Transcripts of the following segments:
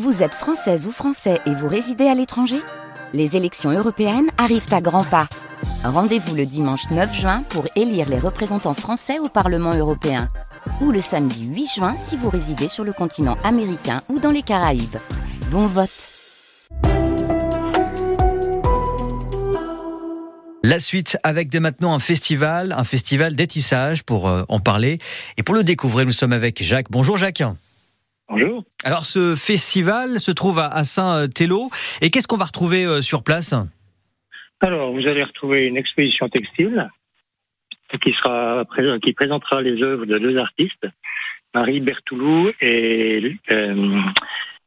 Vous êtes française ou français et vous résidez à l'étranger? Les élections européennes arrivent à grands pas. Rendez-vous le dimanche 9 juin pour élire les représentants français au Parlement européen. Ou le samedi 8 juin si vous résidez sur le continent américain ou dans les Caraïbes. Bon vote La suite avec dès maintenant un festival, un festival d'étissage pour euh, en parler. Et pour le découvrir, nous sommes avec Jacques. Bonjour Jacques. Bonjour. Alors ce festival se trouve à Saint-Thélo. Et qu'est-ce qu'on va retrouver euh, sur place? Alors vous allez retrouver une exposition textile qui sera qui présentera les œuvres de deux artistes, Marie Bertoulou et euh,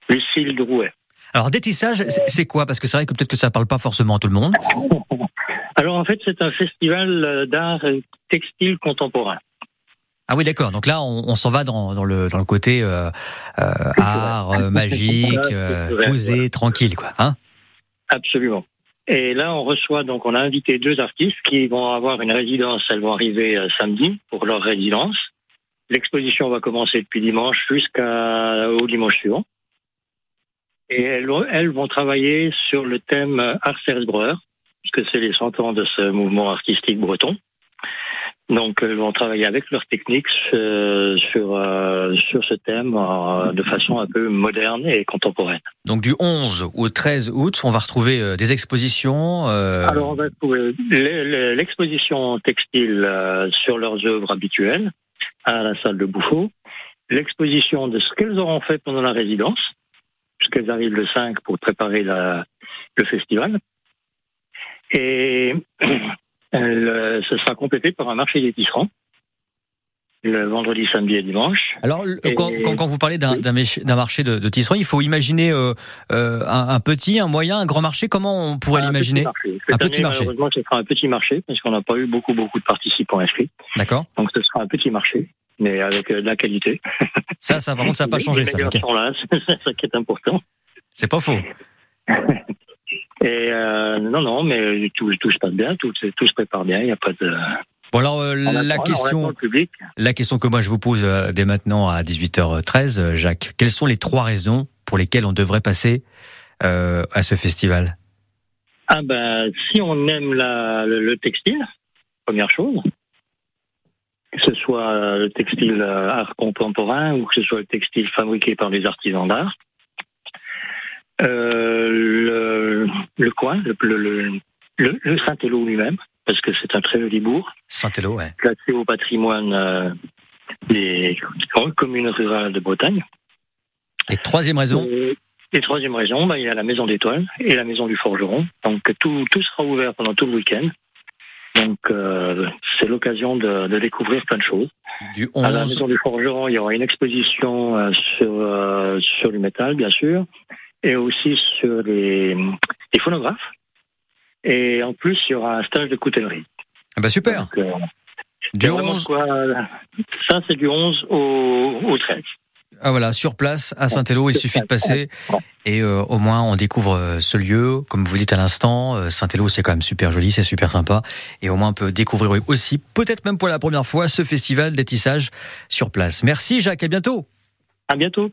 Lucille Drouet. Alors détissage, c'est quoi? Parce que c'est vrai que peut-être que ça parle pas forcément à tout le monde. Alors en fait, c'est un festival d'art textile contemporain. Ah oui, d'accord. Donc là, on, s'en va dans, le, dans le côté euh, euh, art, euh, magique, posé, tranquille, quoi. Hein? Absolument. Et là, on reçoit, donc, on a invité deux artistes qui vont avoir une résidence. Elles vont arriver samedi pour leur résidence. L'exposition va commencer depuis dimanche jusqu'au dimanche suivant. Et elles, elles, vont travailler sur le thème Ars Breur, puisque c'est les 100 ans de ce mouvement artistique breton. Donc, ils vont travailler avec leurs techniques euh, sur euh, sur ce thème euh, de façon un peu moderne et contemporaine. Donc, du 11 au 13 août, on va retrouver des expositions. Alors, on va trouver l'exposition textile sur leurs œuvres habituelles à la salle de Bouffot, l'exposition de ce qu'elles auront fait pendant la résidence, puisqu'elles arrivent le 5 pour préparer la, le festival. Et Elle, ce sera complété par un marché des tisserands le vendredi, samedi et dimanche. Alors, quand, quand, vous parlez d'un marché de, de tisserands, il faut imaginer euh, euh, un, petit, un moyen, un grand marché. Comment on pourrait l'imaginer Un petit marché. Malheureusement, ce sera un petit marché parce qu'on n'a pas eu beaucoup, beaucoup de participants inscrits. D'accord. Donc, ce sera un petit marché, mais avec euh, de la qualité. Ça, ça, par contre, ça n'a pas changé. ça, c'est ça qui est important. C'est pas faux. Et euh, non, non, mais tout, tout se passe bien, tout, tout se prépare bien, il n'y a pas de... Bon alors euh, la question, la question que moi je vous pose euh, dès maintenant à 18h13, euh, Jacques, quelles sont les trois raisons pour lesquelles on devrait passer euh, à ce festival? Ah ben si on aime la, le, le, textile, première chose, que ce soit le textile art contemporain ou que ce soit le textile fabriqué par des artisans d'art, le, le, coin, le, le, le, Saint-Élo lui-même, parce que c'est un très joli bourg. Saint-Élo, ouais. Classé au patrimoine euh, des communes rurales de Bretagne. Et troisième raison Et troisième raison, bah, il y a la Maison d'Étoile et la Maison du Forgeron. Donc tout, tout sera ouvert pendant tout le week-end. Donc euh, c'est l'occasion de, de, découvrir plein de choses. Du 11... À la Maison du Forgeron, il y aura une exposition euh, sur, euh, sur le métal, bien sûr et aussi sur les, phonographes. Et en plus, il y aura un stage de coutellerie. Ah bah super. Euh, du 11... ça, c'est du 11 au, au 13. Ah voilà, sur place à Saint-Élo, il suffit de passer et euh, au moins on découvre euh, ce lieu, comme vous dites à l'instant. Saint-Élo, c'est quand même super joli, c'est super sympa, et au moins on peut découvrir aussi, peut-être même pour la première fois, ce festival d'étissage sur place. Merci Jacques, à bientôt. À bientôt.